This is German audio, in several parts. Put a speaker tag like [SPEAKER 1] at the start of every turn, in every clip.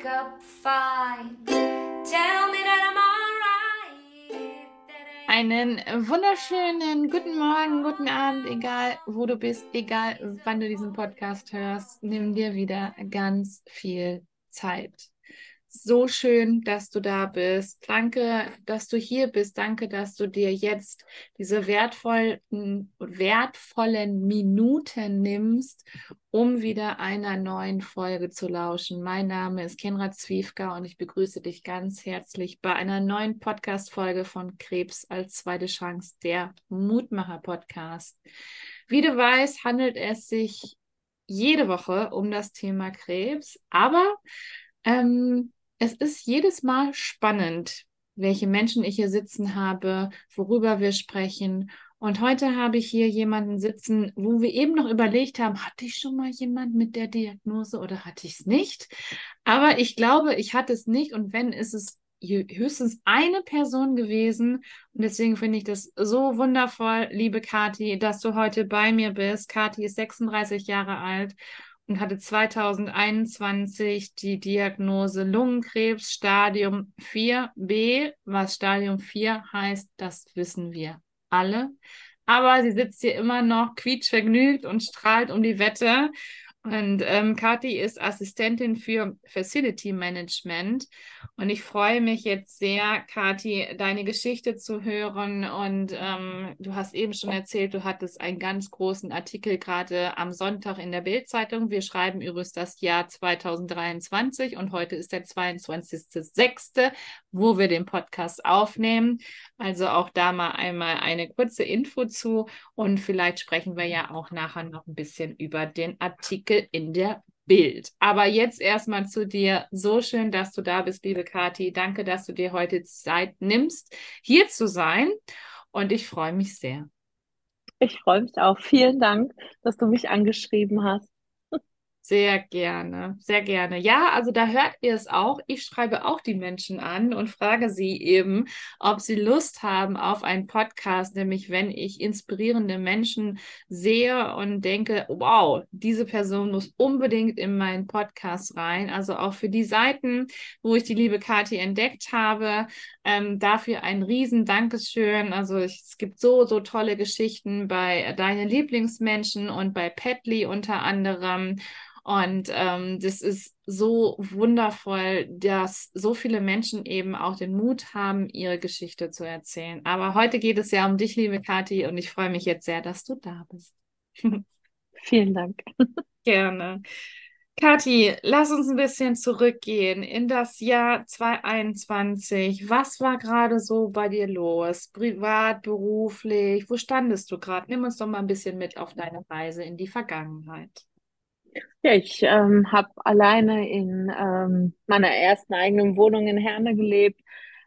[SPEAKER 1] wake up fine. Tell me that I'm.
[SPEAKER 2] Einen wunderschönen guten Morgen, guten Abend, egal wo du bist, egal wann du diesen Podcast hörst. Nimm dir wieder ganz viel Zeit. So schön, dass du da bist. Danke, dass du hier bist. Danke, dass du dir jetzt diese wertvollen, wertvollen Minuten nimmst, um wieder einer neuen Folge zu lauschen. Mein Name ist Kenra Zwiefka und ich begrüße dich ganz herzlich bei einer neuen Podcast-Folge von Krebs als zweite Chance, der Mutmacher-Podcast. Wie du weißt, handelt es sich jede Woche um das Thema Krebs, aber ähm, es ist jedes Mal spannend, welche Menschen ich hier sitzen habe, worüber wir sprechen. Und heute habe ich hier jemanden sitzen, wo wir eben noch überlegt haben, hatte ich schon mal jemand mit der Diagnose oder hatte ich es nicht? Aber ich glaube, ich hatte es nicht. Und wenn, ist es höchstens eine Person gewesen. Und deswegen finde ich das so wundervoll, liebe Kathi, dass du heute bei mir bist. Kathi ist 36 Jahre alt und hatte 2021 die Diagnose Lungenkrebs Stadium 4b. Was Stadium 4 heißt, das wissen wir alle. Aber sie sitzt hier immer noch quietschvergnügt und strahlt um die Wette. Und ähm, Kathi ist Assistentin für Facility Management. Und ich freue mich jetzt sehr, Kathi, deine Geschichte zu hören. Und ähm, du hast eben schon erzählt, du hattest einen ganz großen Artikel gerade am Sonntag in der Bildzeitung. Wir schreiben übrigens das Jahr 2023 und heute ist der 22.06., wo wir den Podcast aufnehmen. Also auch da mal einmal eine kurze Info zu. Und vielleicht sprechen wir ja auch nachher noch ein bisschen über den Artikel in der Bild. Aber jetzt erstmal zu dir. So schön, dass du da bist, liebe Kathi. Danke, dass du dir heute Zeit nimmst, hier zu sein. Und ich freue mich sehr.
[SPEAKER 3] Ich freue mich auch. Vielen Dank, dass du mich angeschrieben hast.
[SPEAKER 2] Sehr gerne, sehr gerne. Ja, also da hört ihr es auch. Ich schreibe auch die Menschen an und frage sie eben, ob sie Lust haben auf einen Podcast, nämlich wenn ich inspirierende Menschen sehe und denke, wow, diese Person muss unbedingt in meinen Podcast rein. Also auch für die Seiten, wo ich die liebe Kathi entdeckt habe, ähm, dafür ein riesen Dankeschön. Also ich, es gibt so, so tolle Geschichten bei deinen Lieblingsmenschen und bei Petly unter anderem. Und ähm, das ist so wundervoll, dass so viele Menschen eben auch den Mut haben, ihre Geschichte zu erzählen. Aber heute geht es ja um dich, liebe Kathi, und ich freue mich jetzt sehr, dass du da bist.
[SPEAKER 3] Vielen Dank.
[SPEAKER 2] Gerne. Kathi, lass uns ein bisschen zurückgehen in das Jahr 2021. Was war gerade so bei dir los? Privat, beruflich? Wo standest du gerade? Nimm uns doch mal ein bisschen mit auf deine Reise in die Vergangenheit.
[SPEAKER 3] Ja, ich ähm, habe alleine in ähm, meiner ersten eigenen Wohnung in Herne gelebt,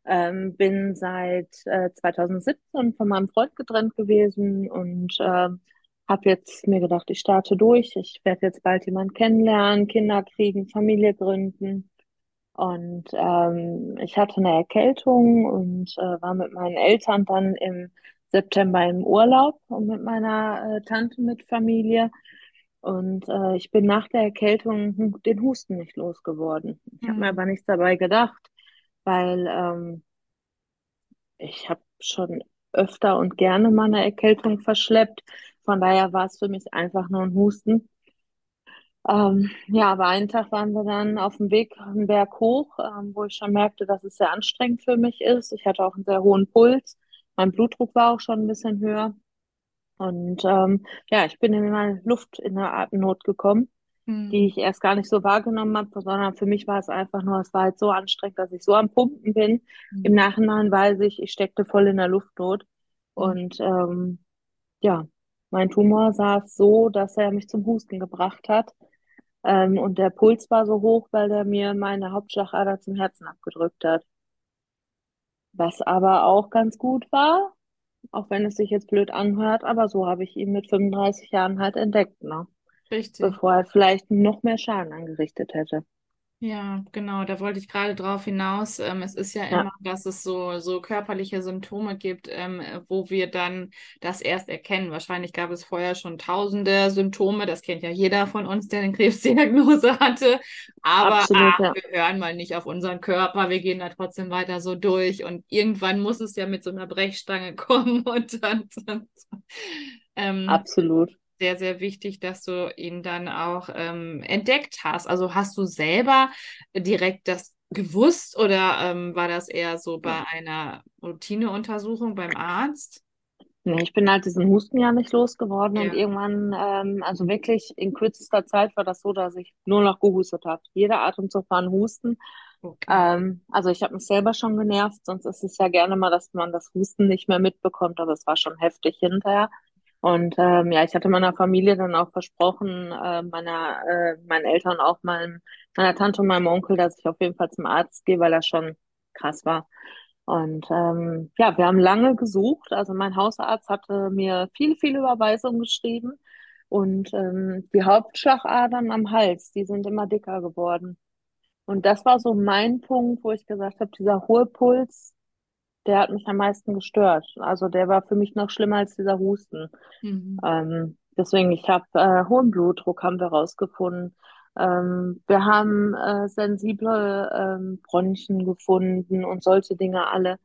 [SPEAKER 3] ähm, bin seit äh, 2017 von meinem Freund getrennt gewesen und ähm, habe jetzt mir gedacht, ich starte durch. Ich werde jetzt bald jemanden kennenlernen, Kinder kriegen, Familie gründen. Und ähm, ich hatte eine Erkältung und äh, war mit meinen Eltern dann im September im Urlaub und mit meiner äh, Tante mit Familie. Und äh, ich bin nach der Erkältung den Husten nicht losgeworden. Ich habe mir
[SPEAKER 2] Mhm.
[SPEAKER 3] aber nichts dabei gedacht, weil ähm, ich habe schon öfter und gerne mal eine Erkältung verschleppt. Von daher war es für mich einfach nur ein Husten. Ähm, ja, aber einen Tag waren wir dann auf dem Weg einen Berg hoch, ähm, wo ich schon merkte, dass es sehr anstrengend für mich ist. Ich hatte auch einen sehr hohen Puls. Mein Blutdruck war auch schon ein bisschen höher. Und ähm, ja, ich bin in eine Luft in der Atemnot gekommen, die
[SPEAKER 2] Mhm.
[SPEAKER 3] ich erst gar nicht so wahrgenommen habe, sondern für mich war es einfach nur, es war halt so anstrengend, dass ich so am Pumpen bin. Im
[SPEAKER 2] Mhm.
[SPEAKER 3] Nachhinein weiß ich, ich steckte voll in der Luftnot.
[SPEAKER 2] Mhm.
[SPEAKER 3] Und ähm, ja, mein Tumor saß so, dass er mich zum Husten gebracht hat. Ähm, und der Puls war so hoch, weil der mir meine Hauptschlagader zum Herzen abgedrückt hat. Was aber auch ganz gut war, auch wenn es sich jetzt blöd anhört, aber so habe ich ihn mit 35 Jahren halt entdeckt, ne?
[SPEAKER 2] Richtig.
[SPEAKER 3] Bevor er vielleicht noch mehr Schaden angerichtet hätte.
[SPEAKER 2] Ja, genau, da wollte ich gerade drauf hinaus. Ähm, es ist ja
[SPEAKER 3] Ja,
[SPEAKER 2] immer, dass es so, so körperliche Symptome gibt, ähm, wo wir dann das erst erkennen. Wahrscheinlich gab es vorher schon tausende Symptome, das kennt ja jeder von uns, der eine Krebsdiagnose hatte. Aber
[SPEAKER 3] absolut,
[SPEAKER 2] ach,
[SPEAKER 3] ja.
[SPEAKER 2] wir hören mal nicht auf unseren Körper, wir gehen da trotzdem weiter so durch und irgendwann muss es ja mit so einer Brechstange kommen und dann, dann ähm,
[SPEAKER 3] Absolut.
[SPEAKER 2] Sehr, sehr wichtig, dass du ihn dann auch ähm, entdeckt hast. Also hast du selber direkt das gewusst oder ähm, war das eher so bei einer Routineuntersuchung beim Arzt?
[SPEAKER 3] Nee, ich bin halt diesen Husten ja nicht losgeworden und
[SPEAKER 2] Ja,
[SPEAKER 3] irgendwann, ähm, also wirklich in kürzester Zeit war das so, dass ich nur noch gehustet habe. Jeder Atemzug war ein Husten.
[SPEAKER 2] okay.
[SPEAKER 3] Ähm, also ich habe mich selber schon genervt, sonst ist es ja gerne mal, dass man das Husten nicht mehr mitbekommt, aber es war schon heftig hinterher. Und ähm, ja, ich hatte meiner Familie dann auch versprochen, äh, meiner, äh, meinen Eltern auch meinem, meiner Tante und meinem Onkel, dass ich auf jeden Fall zum Arzt gehe, weil das schon krass war. Und ähm, ja, wir haben lange gesucht. Also mein Hausarzt hatte mir viele, viele Überweisungen geschrieben. Und ähm, die Hauptschlagadern am Hals, die sind immer dicker geworden. Und das war so mein Punkt, wo ich gesagt habe, dieser hohe Puls, der hat mich am meisten gestört. Also der war für mich noch schlimmer als dieser Husten.
[SPEAKER 2] Mhm.
[SPEAKER 3] Ähm, deswegen, ich habe äh, hohen Blutdruck haben wir rausgefunden. Ähm, wir haben äh, sensible ähm, Bronchien gefunden und solche Dinge alle.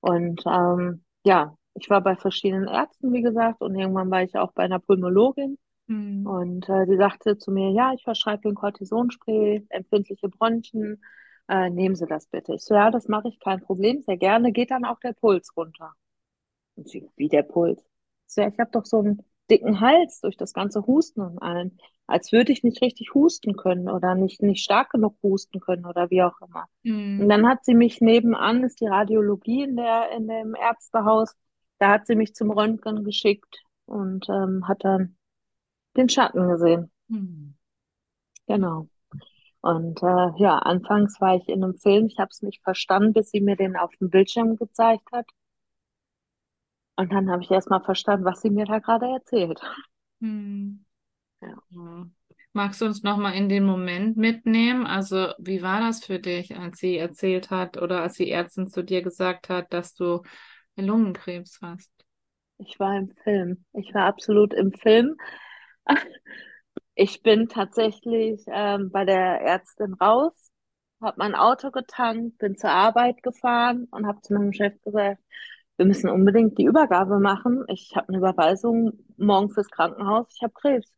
[SPEAKER 3] Und ähm, ja, ich war bei verschiedenen Ärzten, wie gesagt, und irgendwann war ich auch bei einer Pulmologin.
[SPEAKER 2] Mhm.
[SPEAKER 3] Und äh, die sagte zu mir, ja, ich verschreibe Ihnen Cortisonspray, empfindliche Bronchien, äh, nehmen Sie das bitte. Ich so, ja, das mache ich, kein Problem, sehr gerne. Geht dann auch der Puls runter. Und sie, wie der Puls? Ich so, ja, ich habe doch so einen dicken Hals durch das ganze Husten und allen. Als würde ich nicht richtig husten können oder nicht, nicht stark genug husten können oder wie auch immer. Und
[SPEAKER 2] Mhm.
[SPEAKER 3] dann hat sie mich nebenan, ist die Radiologie in der, in dem Ärztehaus, da hat sie mich zum Röntgen geschickt und ähm, hat dann den Schatten gesehen.
[SPEAKER 2] Mhm.
[SPEAKER 3] Genau. Und äh, ja, anfangs war ich in einem Film, ich habe es nicht verstanden, bis sie mir den auf dem Bildschirm gezeigt hat. Und dann habe ich erst mal verstanden, was sie mir da gerade erzählt.
[SPEAKER 2] Mhm.
[SPEAKER 3] Ja.
[SPEAKER 2] Ja. Magst du uns nochmal in den Moment mitnehmen? Also, wie war das für dich, als sie erzählt hat oder als die Ärztin zu dir gesagt hat, dass du Lungenkrebs hast?
[SPEAKER 3] Ich war im Film. Ich war absolut im Film. Ich bin tatsächlich ähm, bei der Ärztin raus, habe mein Auto getankt, bin zur Arbeit gefahren und habe zu meinem Chef gesagt, wir müssen unbedingt die Übergabe machen. Ich habe eine Überweisung morgen fürs Krankenhaus. Ich habe Krebs.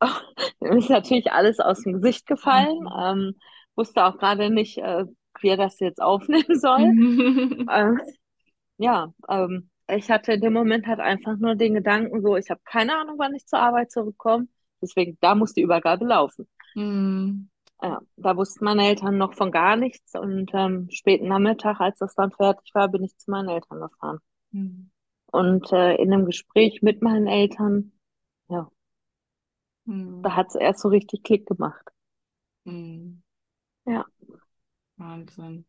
[SPEAKER 3] Mir ist natürlich alles aus dem Gesicht gefallen. Ähm, wusste auch gerade nicht, äh, wie er das jetzt aufnehmen soll. Ähm, ja, ähm, ich hatte in dem Moment halt einfach nur den Gedanken so, ich habe keine Ahnung, wann ich zur Arbeit zurückkomme. Deswegen, da muss die Übergabe laufen.
[SPEAKER 2] Mhm.
[SPEAKER 3] Ja, da wussten meine Eltern noch von gar nichts und ähm, späten Nachmittag, als das dann fertig war, bin ich zu meinen Eltern gefahren.
[SPEAKER 2] Mhm.
[SPEAKER 3] Und äh, in einem Gespräch mit meinen Eltern, ja, da
[SPEAKER 2] Mhm.
[SPEAKER 3] hat es erst so richtig Klick gemacht.
[SPEAKER 2] Mhm.
[SPEAKER 3] Ja,
[SPEAKER 2] Wahnsinn.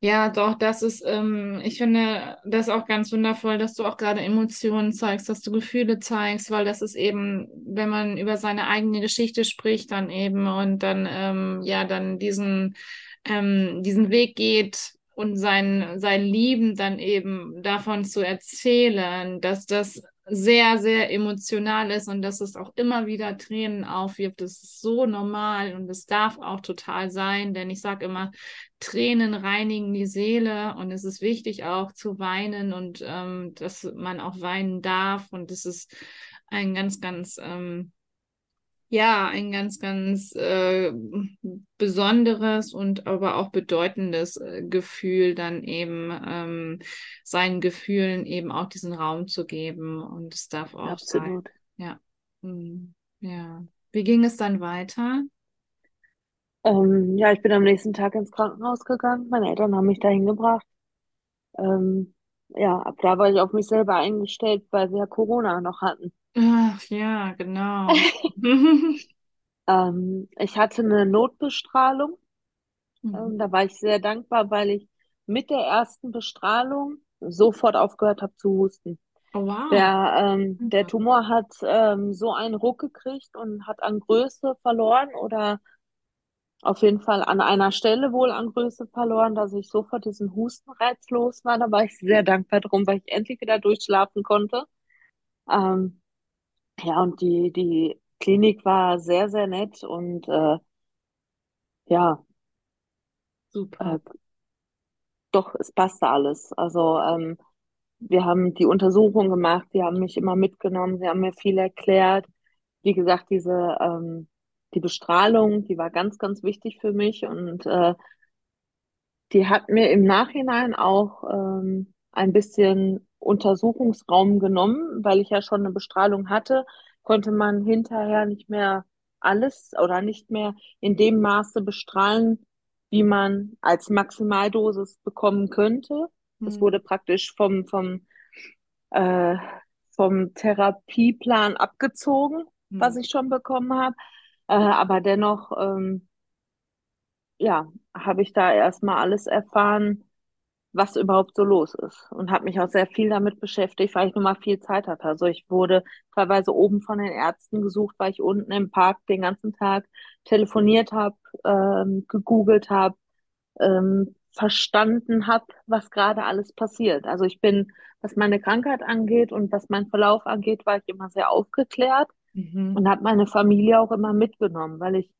[SPEAKER 2] Ja, doch, das ist, ähm, ich finde das auch ganz wundervoll, dass du auch gerade Emotionen zeigst, dass du Gefühle zeigst, weil das ist eben, wenn man über seine eigene Geschichte spricht, dann eben und dann, ähm, ja, dann diesen, ähm, diesen Weg geht und sein, sein Lieben dann eben davon zu erzählen, dass das sehr, sehr emotional ist und dass es auch immer wieder Tränen aufwirft. Das ist so normal und es darf auch total sein, denn ich sage immer, Tränen reinigen die Seele und es ist wichtig auch zu weinen und ähm, dass man auch weinen darf und das ist ein ganz, ganz, ähm, ja, ein ganz, ganz äh, besonderes und aber auch bedeutendes äh, Gefühl, dann eben ähm, seinen Gefühlen eben auch diesen Raum zu geben und es darf auch sein.
[SPEAKER 3] absolut.
[SPEAKER 2] Ja, Hm. ja. Wie ging es dann weiter?
[SPEAKER 3] Ähm, ja, ich bin am nächsten Tag ins Krankenhaus gegangen. Meine Eltern haben mich dahin gebracht. Ähm, ja, ab da war ich auf mich selber eingestellt, weil wir ja Corona noch hatten.
[SPEAKER 2] Ach ja, genau.
[SPEAKER 3] Ähm, ich hatte eine Notbestrahlung.
[SPEAKER 2] Mhm.
[SPEAKER 3] Ähm, da war ich sehr dankbar, weil ich mit der ersten Bestrahlung sofort aufgehört habe zu husten.
[SPEAKER 2] Oh, wow.
[SPEAKER 3] Der, ähm, der Tumor hat ähm, so einen Ruck gekriegt und hat an Größe verloren oder auf jeden Fall an einer Stelle wohl an Größe verloren, dass ich sofort diesen Hustenreiz los war. Da war ich sehr dankbar drum, weil ich endlich wieder durchschlafen konnte. Ähm, ja, und die, die Klinik war sehr, sehr nett und äh, ja,
[SPEAKER 2] Super.
[SPEAKER 3] äh, doch, es passte alles. Also ähm, wir haben die Untersuchung gemacht, die haben mich immer mitgenommen, sie haben mir viel erklärt. Wie gesagt, diese ähm, die Bestrahlung, die war ganz, ganz wichtig für mich und äh, die hat mir im Nachhinein auch ähm, ein bisschen Untersuchungsraum genommen, weil ich ja schon eine Bestrahlung hatte, konnte man hinterher nicht mehr alles oder nicht mehr in dem Maße bestrahlen, wie man als Maximaldosis bekommen könnte. Das
[SPEAKER 2] Hm.
[SPEAKER 3] wurde praktisch vom, vom, äh, vom Therapieplan abgezogen, was
[SPEAKER 2] Hm.
[SPEAKER 3] ich schon bekommen habe. Äh, aber dennoch, ähm, ja, habe ich da erstmal alles erfahren, was überhaupt so los ist. Und habe mich auch sehr viel damit beschäftigt, weil ich nun mal viel Zeit hatte. Also ich wurde teilweise oben von den Ärzten gesucht, weil ich unten im Park den ganzen Tag telefoniert habe, ähm, gegoogelt habe, ähm, verstanden habe, was gerade alles passiert. Also ich bin, was meine Krankheit angeht und was meinen Verlauf angeht, war ich immer sehr aufgeklärt
[SPEAKER 2] Mhm.
[SPEAKER 3] und habe meine Familie auch immer mitgenommen, weil ich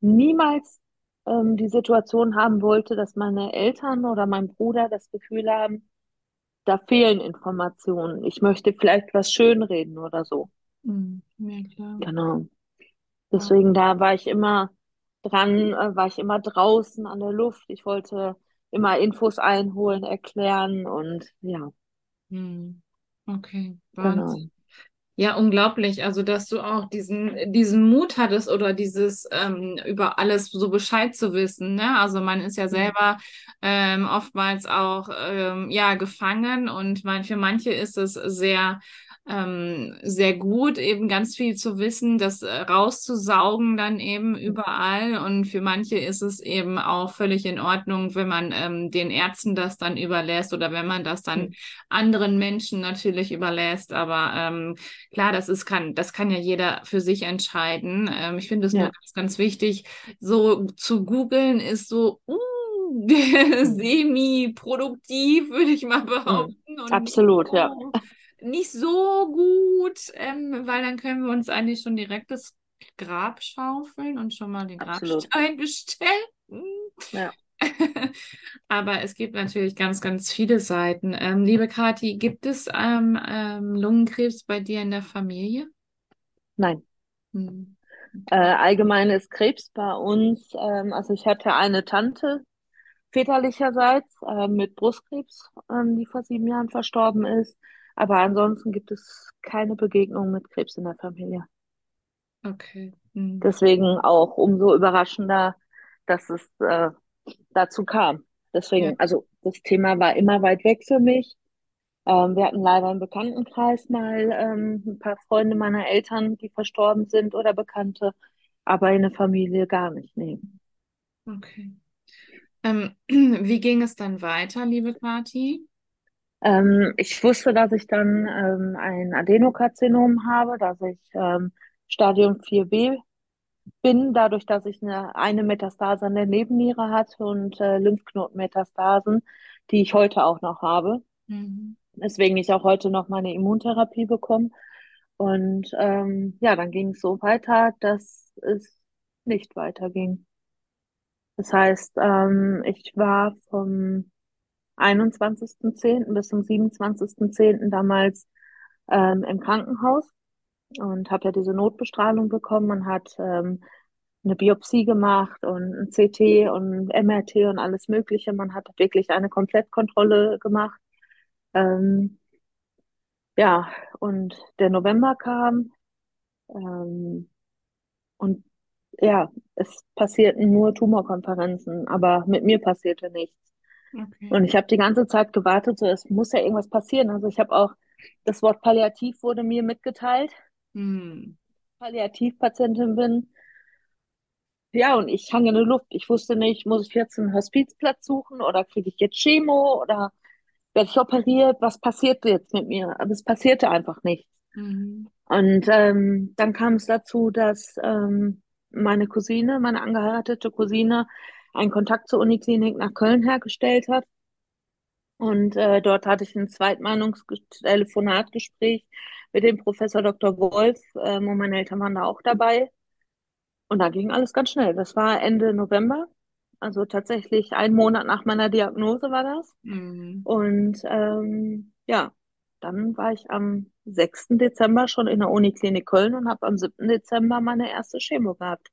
[SPEAKER 3] niemals ähm, die Situation haben wollte, dass meine Eltern oder mein Bruder das Gefühl haben, da fehlen Informationen. Ich möchte vielleicht was schönreden oder so.
[SPEAKER 2] Hm. Ja, klar.
[SPEAKER 3] Genau. Deswegen da war ich immer dran, äh, war ich immer draußen an der Luft. Ich wollte immer Infos einholen, erklären und ja,
[SPEAKER 2] Hm. Okay,
[SPEAKER 3] genau.
[SPEAKER 2] Ja, unglaublich. Also, dass du auch diesen, diesen Mut hattest oder dieses ähm, über alles so Bescheid zu wissen, ne? Also man ist ja
[SPEAKER 3] Mhm.
[SPEAKER 2] selber ähm, oftmals auch ähm, ja gefangen und man, für manche ist es sehr ähm, sehr gut, eben ganz viel zu wissen, das äh, rauszusaugen dann eben überall. Und für manche ist es eben auch völlig in Ordnung, wenn man ähm, den Ärzten das dann überlässt oder wenn man das dann
[SPEAKER 3] Mhm.
[SPEAKER 2] anderen Menschen natürlich überlässt. Aber ähm, Klar, das ist kann, das kann ja jeder für sich entscheiden. Ähm, ich finde es nur
[SPEAKER 3] Ja.
[SPEAKER 2] ganz, ganz wichtig, so zu googeln ist so uh,
[SPEAKER 3] Mhm.
[SPEAKER 2] semi-produktiv, würde ich mal
[SPEAKER 3] Mhm.
[SPEAKER 2] behaupten, und
[SPEAKER 3] Absolut, ja.
[SPEAKER 2] Nicht so gut, ähm, weil dann können wir uns eigentlich schon direkt das Grab schaufeln und schon mal den
[SPEAKER 3] Absolut.
[SPEAKER 2] Grabstein bestellen.
[SPEAKER 3] Ja.
[SPEAKER 2] Aber es gibt natürlich ganz, ganz viele Seiten. Ähm, liebe Kathi, gibt es ähm, ähm, Lungenkrebs bei dir in der Familie?
[SPEAKER 3] Nein.
[SPEAKER 2] Hm.
[SPEAKER 3] Äh, allgemein ist Krebs bei uns, ähm, also ich hatte eine Tante väterlicherseits äh, mit Brustkrebs, ähm, die vor sieben Jahren verstorben ist. Aber ansonsten gibt es keine Begegnung mit Krebs in der Familie.
[SPEAKER 2] Okay. Hm.
[SPEAKER 3] Deswegen auch umso überraschender, dass es äh, dazu kam.
[SPEAKER 2] Ja.
[SPEAKER 3] Deswegen, also das Thema war immer weit weg für mich. Ähm, wir hatten leider im Bekanntenkreis mal ähm, ein paar Freunde meiner Eltern, die verstorben sind oder Bekannte, aber in der Familie gar nicht. Nee.
[SPEAKER 2] Okay. Ähm, wie ging es dann weiter, liebe Kathi?
[SPEAKER 3] Ähm, ich wusste, dass ich dann ähm, ein Adenokarzinom habe, dass ich ähm, Stadium 4b bin, dadurch, dass ich eine, eine Metastase an der Nebenniere hatte und äh, Lymphknotenmetastasen, die ich heute auch noch habe.
[SPEAKER 2] Mhm.
[SPEAKER 3] Deswegen ich auch heute noch meine Immuntherapie bekomme. Und ähm, ja, dann ging es so weiter, dass es nicht weiterging. Das heißt, ähm, ich war vom 21.10. bis zum 27.10. damals ähm, im Krankenhaus und habe ja diese Notbestrahlung bekommen. Man hat ähm, eine Biopsie gemacht und ein CT und MRT und alles Mögliche. Man hat wirklich eine Komplettkontrolle gemacht. Ähm, ja, und der November kam ähm, und ja, es passierten nur Tumorkonferenzen, aber mit mir passierte nichts.
[SPEAKER 2] Okay.
[SPEAKER 3] Und ich habe die ganze Zeit gewartet, so es muss ja irgendwas passieren. Also ich habe auch das Wort Palliativ wurde mir mitgeteilt,
[SPEAKER 2] Hm.
[SPEAKER 3] Palliativpatientin bin. Ja, und ich hang in der Luft. Ich wusste nicht, muss ich jetzt einen Hospizplatz suchen oder kriege ich jetzt Chemo oder werde ich operiert? Was passiert jetzt mit mir? Aber es passierte einfach nichts.
[SPEAKER 2] Mhm.
[SPEAKER 3] Und ähm, dann kam es dazu, dass ähm, meine Cousine, meine angeheiratete Cousine, einen Kontakt zur Uniklinik nach Köln hergestellt hat. Und äh, dort hatte ich ein Zweitmeinungstelefonatgespräch mit dem Professor Dr. Wolf, äh, und meine Eltern waren da auch dabei. Und da ging alles ganz schnell. Das war Ende November, also tatsächlich einen Monat nach meiner Diagnose war das.
[SPEAKER 2] Mhm.
[SPEAKER 3] Und ähm, ja, dann war ich am 6. Dezember schon in der Uniklinik Köln und habe am 7. Dezember meine erste Chemo gehabt.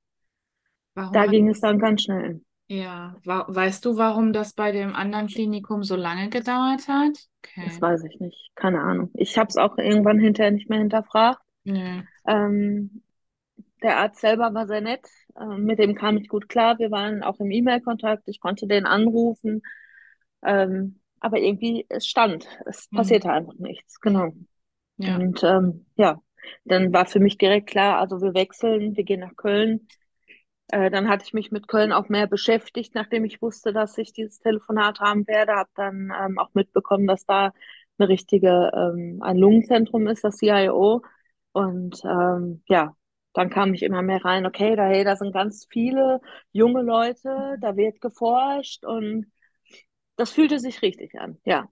[SPEAKER 2] Warum
[SPEAKER 3] Da ging es dann ganz schnell.
[SPEAKER 2] Ja, weißt du, warum das bei dem anderen Klinikum so lange gedauert hat?
[SPEAKER 3] Das
[SPEAKER 2] Okay.
[SPEAKER 3] weiß ich nicht. Keine Ahnung. Ich habe es auch irgendwann hinterher nicht mehr hinterfragt.
[SPEAKER 2] Nö.
[SPEAKER 3] Ähm, der Arzt selber war sehr nett. Ähm, mit dem kam ich gut klar. Wir waren auch im E-Mail-Kontakt. Ich konnte den anrufen. Ähm, aber irgendwie, es stand. Es
[SPEAKER 2] Mhm.
[SPEAKER 3] passierte einfach nichts. Genau.
[SPEAKER 2] Ja.
[SPEAKER 3] Und ähm, ja, dann war für mich direkt klar, also wir wechseln, wir gehen nach Köln. Äh, dann hatte ich mich mit Köln auch mehr beschäftigt, nachdem ich wusste, dass ich dieses Telefonat haben werde. Habe dann ähm, auch mitbekommen, dass da eine richtige, ähm, ein Lungenzentrum ist, das CIO. Und ähm, ja, dann kam ich immer mehr rein, okay, da, hey, da sind ganz viele junge Leute, da wird geforscht und das fühlte sich richtig an, ja.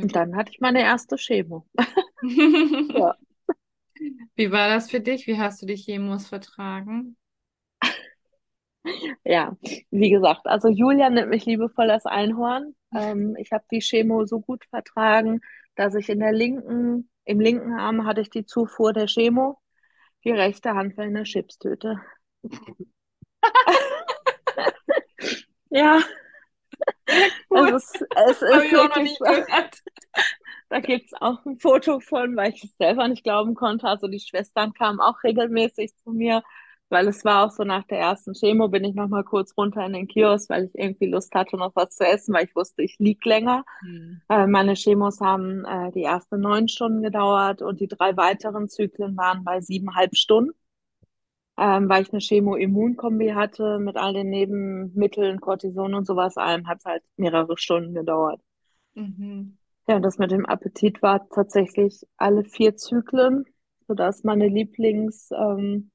[SPEAKER 3] Und dann hatte ich meine erste Chemo. Ja.
[SPEAKER 2] Wie war das für dich? Wie hast du die Chemos vertragen?
[SPEAKER 3] Ja, wie gesagt, also Julia nennt mich liebevoll das Einhorn. Ähm, ich habe die Chemo so gut vertragen, dass ich in der linken, im linken Arm hatte ich die Zufuhr der Chemo, die rechte Hand war in der Chipstüte. Ja, es
[SPEAKER 2] cool.
[SPEAKER 3] ist, es ist
[SPEAKER 2] auch noch
[SPEAKER 3] wirklich. Da gibt's auch ein Foto von, weil ich es selber nicht glauben konnte. Also die Schwestern kamen auch regelmäßig zu mir, weil es war auch so nach der ersten Chemo, bin ich noch mal kurz runter in den Kiosk, weil ich irgendwie Lust hatte, noch was zu essen, weil ich wusste, ich lieg länger.
[SPEAKER 2] Hm.
[SPEAKER 3] Äh, meine Chemos haben äh, die ersten neun Stunden gedauert und die drei weiteren Zyklen waren bei siebeneinhalb Stunden, ähm, weil ich eine Chemo-Immunkombi hatte mit all den Nebenmitteln, Cortison und sowas allem, hat es halt mehrere Stunden gedauert.
[SPEAKER 2] Mhm.
[SPEAKER 3] Ja, das mit dem Appetit war tatsächlich alle vier Zyklen, sodass meine Lieblings, ähm,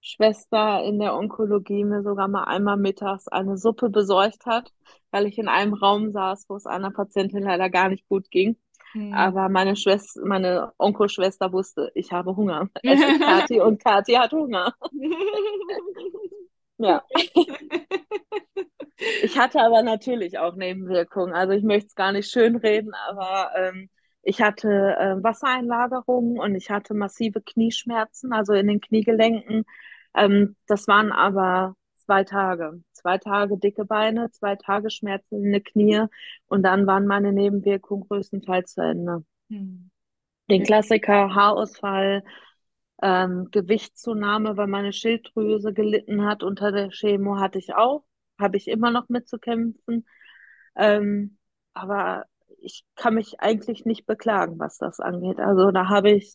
[SPEAKER 3] Schwester in der Onkologie mir sogar mal einmal mittags eine Suppe besorgt hat, weil ich in einem Raum saß, wo es einer Patientin leider gar nicht gut ging.
[SPEAKER 2] Hm.
[SPEAKER 3] Aber meine Schwester, meine Onkelschwester wusste, ich habe Hunger. Ist Kathi und Kathi hat Hunger. Ja. Ich hatte aber natürlich auch Nebenwirkungen. Also ich möchte es gar nicht schönreden, aber ähm, ich hatte äh, Wassereinlagerungen und ich hatte massive Knieschmerzen, also in den Kniegelenken. Ähm, das waren aber zwei Tage. Zwei Tage dicke Beine, zwei Tage Schmerzen in den Knie und dann waren meine Nebenwirkungen größtenteils zu Ende.
[SPEAKER 2] Hm.
[SPEAKER 3] Den. Klassiker, Haarausfall, ähm, Gewichtszunahme, weil meine Schilddrüse gelitten hat unter der Chemo, hatte ich auch. Habe ich immer noch mit zu kämpfen. Ähm, aber ich kann mich eigentlich nicht beklagen, was das angeht. Also da habe ich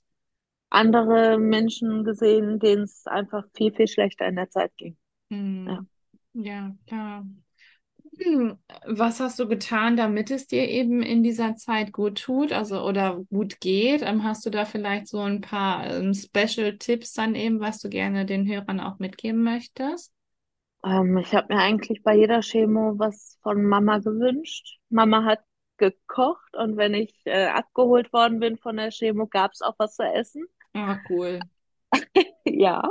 [SPEAKER 3] andere Menschen gesehen, denen es einfach viel, viel schlechter in der Zeit ging. Ja.
[SPEAKER 2] Hm. Ja, klar. Hm, Was hast du getan, damit es dir eben in dieser Zeit gut tut, also oder gut geht? Ähm, Hast du da vielleicht so ein paar ähm, Special-Tipps dann eben, was du gerne den Hörern auch mitgeben möchtest?
[SPEAKER 3] Ähm, ich habe mir eigentlich bei jeder Chemo was von Mama gewünscht. Mama hat gekocht und wenn ich äh, abgeholt worden bin von der Chemo, gab es auch was zu essen.
[SPEAKER 2] Ah, cool.
[SPEAKER 3] Ja.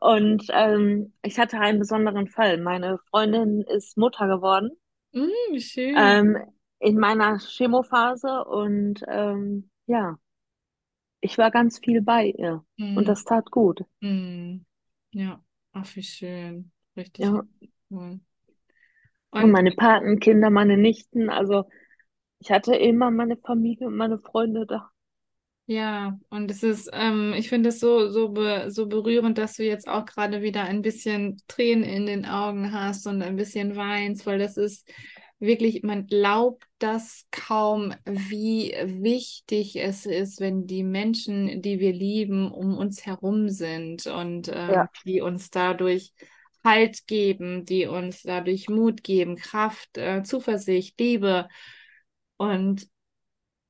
[SPEAKER 3] Und ähm, ich hatte einen besonderen Fall. Meine Freundin ist Mutter geworden
[SPEAKER 2] wie schön.
[SPEAKER 3] ähm, in meiner Chemophase und ähm, ja, ich war ganz viel bei ihr und
[SPEAKER 2] Hm,
[SPEAKER 3] das tat gut.
[SPEAKER 2] hm. Ja, ach, wie schön. Richtig,
[SPEAKER 3] Ja.
[SPEAKER 2] cool.
[SPEAKER 3] Und
[SPEAKER 2] Und
[SPEAKER 3] meine Patenkinder, meine Nichten, also ich hatte immer meine Familie und meine Freunde da.
[SPEAKER 2] Ja, und es ist, ähm, ich finde es so, so, be, so berührend, dass du jetzt auch gerade wieder ein bisschen Tränen in den Augen hast und ein bisschen weinst, weil das ist wirklich, man glaubt das kaum, wie wichtig es ist, wenn die Menschen, die wir lieben, um uns herum sind und ähm,
[SPEAKER 3] Ja,
[SPEAKER 2] die uns dadurch Halt geben, die uns dadurch Mut geben, Kraft, äh, Zuversicht, Liebe. Und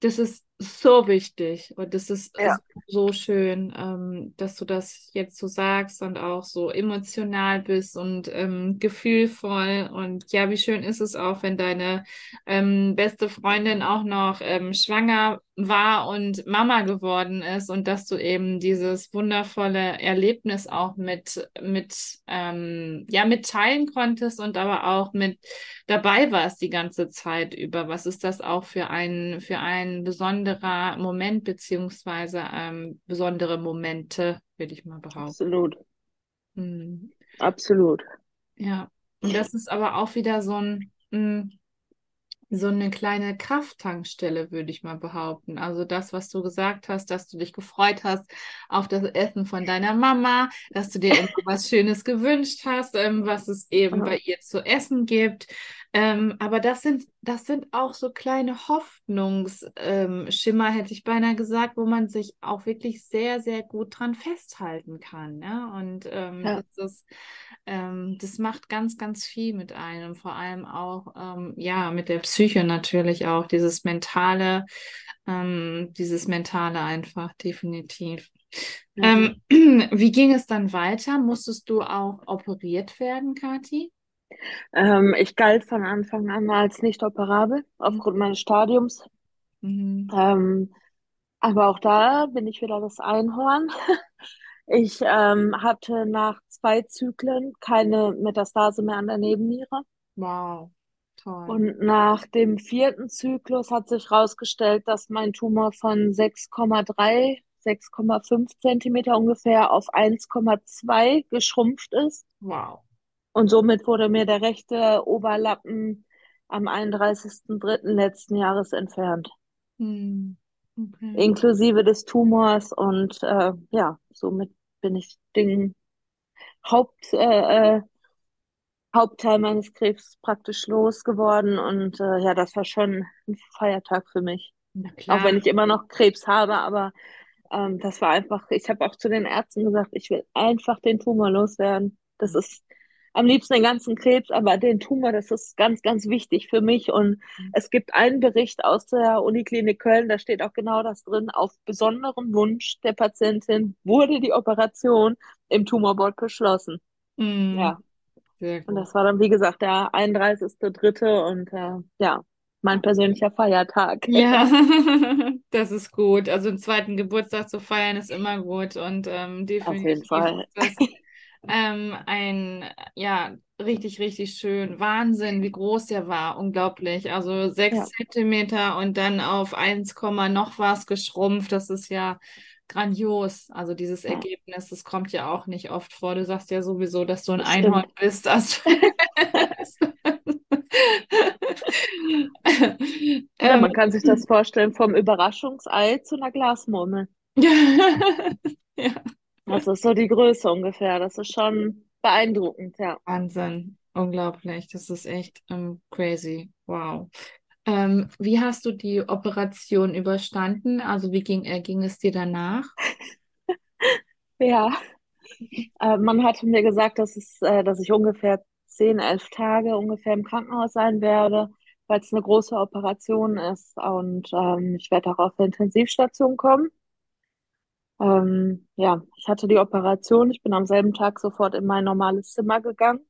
[SPEAKER 2] das ist so wichtig und es ist
[SPEAKER 3] Ja,
[SPEAKER 2] so schön, ähm, dass du das jetzt so sagst und auch so emotional bist und ähm, gefühlvoll. Und ja, wie schön ist es auch, wenn deine ähm, beste Freundin auch noch ähm, schwanger war und Mama geworden ist und dass du eben dieses wundervolle Erlebnis auch mit, mit, ähm, ja, mitteilen konntest und aber auch mit dabei warst die ganze Zeit über. Was ist das auch für ein, für ein besonderer Moment, beziehungsweise ähm, besondere Momente, würde ich mal behaupten.
[SPEAKER 3] absolut,
[SPEAKER 2] Hm.
[SPEAKER 3] absolut.
[SPEAKER 2] Ja, und das ist aber auch wieder so ein, hm, so eine kleine Krafttankstelle, würde ich mal behaupten. Also das, was du gesagt hast, dass du dich gefreut hast auf das Essen von deiner Mama, dass du dir immer was Schönes gewünscht hast, ähm, was es eben bei
[SPEAKER 3] Ja,
[SPEAKER 2] ihr zu essen gibt. Ähm, aber das sind, das sind auch so kleine Hoffnungsschimmer, ähm, hätte ich beinahe gesagt, wo man sich auch wirklich sehr, sehr gut dran festhalten kann. Ne? Und ähm,
[SPEAKER 3] ja,
[SPEAKER 2] das ist ähm, das macht ganz, ganz viel mit einem, vor allem auch, ähm, ja, mit der Psyche natürlich auch, dieses mentale, dieses mentale einfach, definitiv. Ähm, wie ging es dann weiter? Musstest du auch operiert werden, Kathi?
[SPEAKER 3] Ähm, ich galt von Anfang an als nicht operabel aufgrund
[SPEAKER 2] Mhm.
[SPEAKER 3] meines Stadiums.
[SPEAKER 2] Mhm.
[SPEAKER 3] Ähm, aber auch da bin ich wieder das Einhorn. Ich ähm, hatte nach zwei Zyklen keine Metastase mehr an der Nebenniere.
[SPEAKER 2] Wow, toll.
[SPEAKER 3] Und nach dem vierten Zyklus hat sich herausgestellt, dass mein Tumor von 6,3, 6,5 Zentimeter ungefähr auf 1,2 geschrumpft ist.
[SPEAKER 2] Wow.
[SPEAKER 3] Und somit wurde mir der rechte Oberlappen am 31.03. letzten Jahres entfernt,
[SPEAKER 2] Hm. Okay.
[SPEAKER 3] inklusive des Tumors. Und äh, ja, somit bin ich den Haupt, äh, äh, Hauptteil meines Krebs praktisch losgeworden. Und äh, ja, das war schon ein Feiertag für mich. Auch wenn ich immer noch Krebs habe, aber ähm, das war einfach, ich habe auch zu den Ärzten gesagt, ich will einfach den Tumor loswerden. Das ist am liebsten den ganzen Krebs, aber den Tumor, das ist ganz, ganz wichtig für mich. Und es gibt einen Bericht aus der Uniklinik Köln, da steht auch genau das drin. Auf besonderen Wunsch der Patientin wurde die Operation im Tumorbord beschlossen.
[SPEAKER 2] Hm.
[SPEAKER 3] Ja, und das war dann, wie gesagt, der 31.3. und äh, ja, mein persönlicher Feiertag.
[SPEAKER 2] Ja, das ist gut. Also einen zweiten Geburtstag zu feiern ist immer gut und ähm,
[SPEAKER 3] Auf jeden
[SPEAKER 2] definitiv
[SPEAKER 3] Fall.
[SPEAKER 2] das ähm, ein, ja, richtig, richtig schön. Wahnsinn, wie groß der war. Unglaublich. Also sechs
[SPEAKER 3] Ja,
[SPEAKER 2] Zentimeter und dann auf 1, Komma noch was geschrumpft. Das ist ja grandios. Also dieses
[SPEAKER 3] ja,
[SPEAKER 2] Ergebnis, das kommt ja auch nicht oft vor. Du sagst ja sowieso, dass du ein Einhorn bist. Also
[SPEAKER 3] Ja,
[SPEAKER 2] ähm,
[SPEAKER 3] man kann sich das vorstellen, vom Überraschungsei zu einer Glasmurmel.
[SPEAKER 2] ja,
[SPEAKER 3] Das ist so die Größe ungefähr. Das ist schon beeindruckend, ja.
[SPEAKER 2] Wahnsinn, unglaublich. Das ist echt ähm, crazy. Wow. Ähm, wie hast du die Operation überstanden? Also wie ging, äh, ging es dir danach?
[SPEAKER 3] Ja, äh, man hatte mir gesagt, dass es, äh, dass ich ungefähr zehn, elf Tage ungefähr im Krankenhaus sein werde, weil es eine große Operation ist und ähm, ich werde auch auf der Intensivstation kommen. Ähm, ja, ich hatte die Operation. Ich bin am selben Tag sofort in mein normales Zimmer gegangen.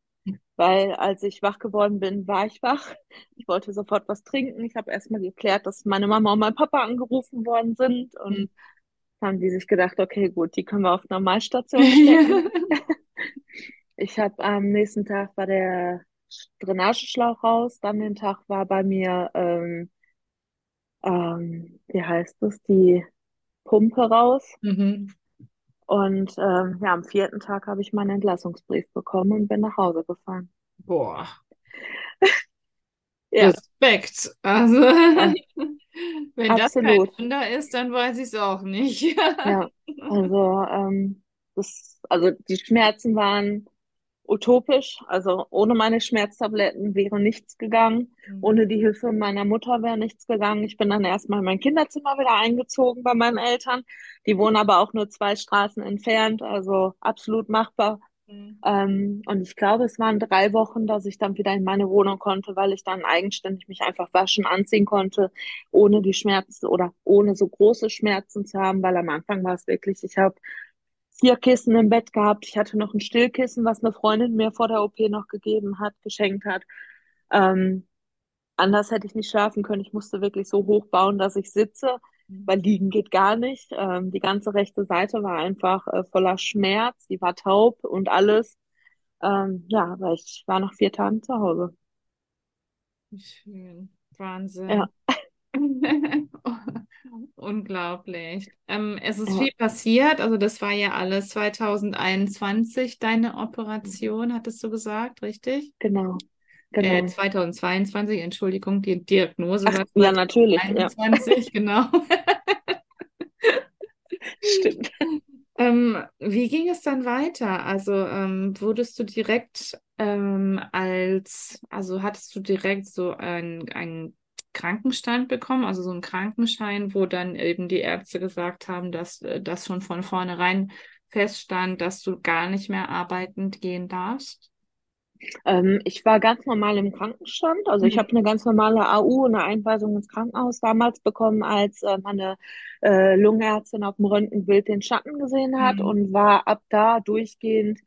[SPEAKER 3] Weil als ich wach geworden bin, war ich wach. Ich wollte sofort was trinken. Ich habe erstmal geklärt, dass meine Mama und mein Papa angerufen worden sind.
[SPEAKER 2] Hm.
[SPEAKER 3] Und haben die sich gedacht, okay, gut, die können wir auf Normalstation stecken. Ich habe am nächsten Tag war der Drainageschlauch raus. Dann den Tag war bei mir, ähm, ähm, wie heißt es, die Pumpe raus.
[SPEAKER 2] Mhm.
[SPEAKER 3] Und ähm, ja, am vierten Tag habe ich meinen Entlassungsbrief bekommen und bin nach Hause gefahren.
[SPEAKER 2] Boah,
[SPEAKER 3] Ja,
[SPEAKER 2] Respekt. Also, wenn das kein
[SPEAKER 3] absolut.
[SPEAKER 2] Wunder ist, dann weiß ich es auch nicht.
[SPEAKER 3] Ja, also, ähm, das, also die Schmerzen waren utopisch. Also ohne meine Schmerztabletten wäre nichts gegangen.
[SPEAKER 2] Mhm.
[SPEAKER 3] Ohne die Hilfe meiner Mutter wäre nichts gegangen. Ich bin dann erstmal in mein Kinderzimmer wieder eingezogen bei meinen Eltern. Die wohnen aber auch nur zwei Straßen entfernt, also absolut machbar.
[SPEAKER 2] Mhm.
[SPEAKER 3] Ähm, und ich glaube, es waren drei Wochen, dass ich dann wieder in meine Wohnung konnte, weil ich dann eigenständig mich einfach waschen, anziehen konnte, ohne die Schmerzen oder ohne so große Schmerzen zu haben, weil am Anfang war es wirklich, ich habe vier Kissen im Bett gehabt. Ich hatte noch ein Stillkissen, was eine Freundin mir vor der OP noch gegeben hat, geschenkt hat. Ähm, anders hätte ich nicht schlafen können. Ich musste wirklich so hoch bauen, dass ich sitze, weil liegen geht gar nicht. Ähm, die ganze rechte Seite war einfach äh, voller Schmerz, die war taub und alles. Ähm, ja, aber ich war nach vier Tagen zu Hause.
[SPEAKER 2] Schön. Wahnsinn.
[SPEAKER 3] Ja,
[SPEAKER 2] Unglaublich. Ähm, es ist
[SPEAKER 3] ja,
[SPEAKER 2] viel passiert. Also das war ja alles 2021, deine Operation, hattest du gesagt, richtig?
[SPEAKER 3] genau,
[SPEAKER 2] Äh,
[SPEAKER 3] genau.
[SPEAKER 2] 2022, Entschuldigung, die Diagnose
[SPEAKER 3] Ach,
[SPEAKER 2] war
[SPEAKER 3] ja, natürlich, ja,
[SPEAKER 2] 2021, genau.
[SPEAKER 3] stimmt.
[SPEAKER 2] Ähm, wie ging es dann weiter? Also ähm, wurdest du direkt ähm, als, also hattest du direkt so ein, einen Krankenstand bekommen, also so einen Krankenschein, wo dann eben die Ärzte gesagt haben, dass äh, das schon von vornherein feststand, dass du gar nicht mehr arbeitend gehen darfst?
[SPEAKER 3] Ähm, ich war ganz normal im Krankenstand. Also ich habe
[SPEAKER 2] Mhm.
[SPEAKER 3] eine ganz normale AU, eine Einweisung ins Krankenhaus damals bekommen, als äh, meine äh, Lungenärztin auf dem Röntgenbild den Schatten gesehen hat
[SPEAKER 2] Mhm.
[SPEAKER 3] und war ab da durchgehend